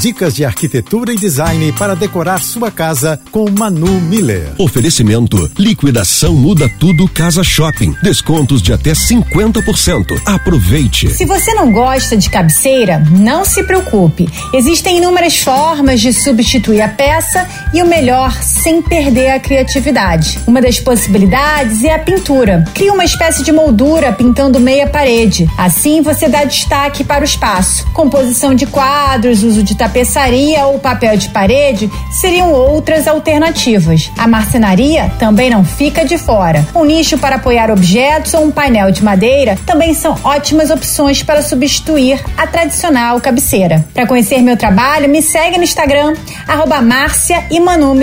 Dicas de arquitetura e design para decorar sua casa com Manu Miller. Oferecimento: liquidação muda tudo Casa Shopping. Descontos de até 50%. Aproveite. Se você não gosta de cabeceira, não se preocupe. Existem inúmeras formas de substituir a peça e o melhor, sem perder a criatividade. Uma das possibilidades é a pintura. Cria uma espécie de moldura pintando meia parede. Assim você dá destaque para o espaço. Composição de quadros, uso de tapeçaria ou papel de parede seriam outras alternativas. A marcenaria também não fica de fora. Um nicho para apoiar objetos ou um painel de madeira também são ótimas opções para substituir a tradicional cabeceira. Para conhecer meu trabalho, me segue no Instagram, arroba Márcia e Manu.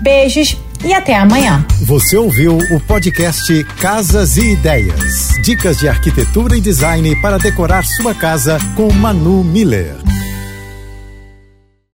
Beijos e até amanhã. Você ouviu o podcast Casas e Ideias. Dicas de arquitetura e design para decorar sua casa com Manu Miller.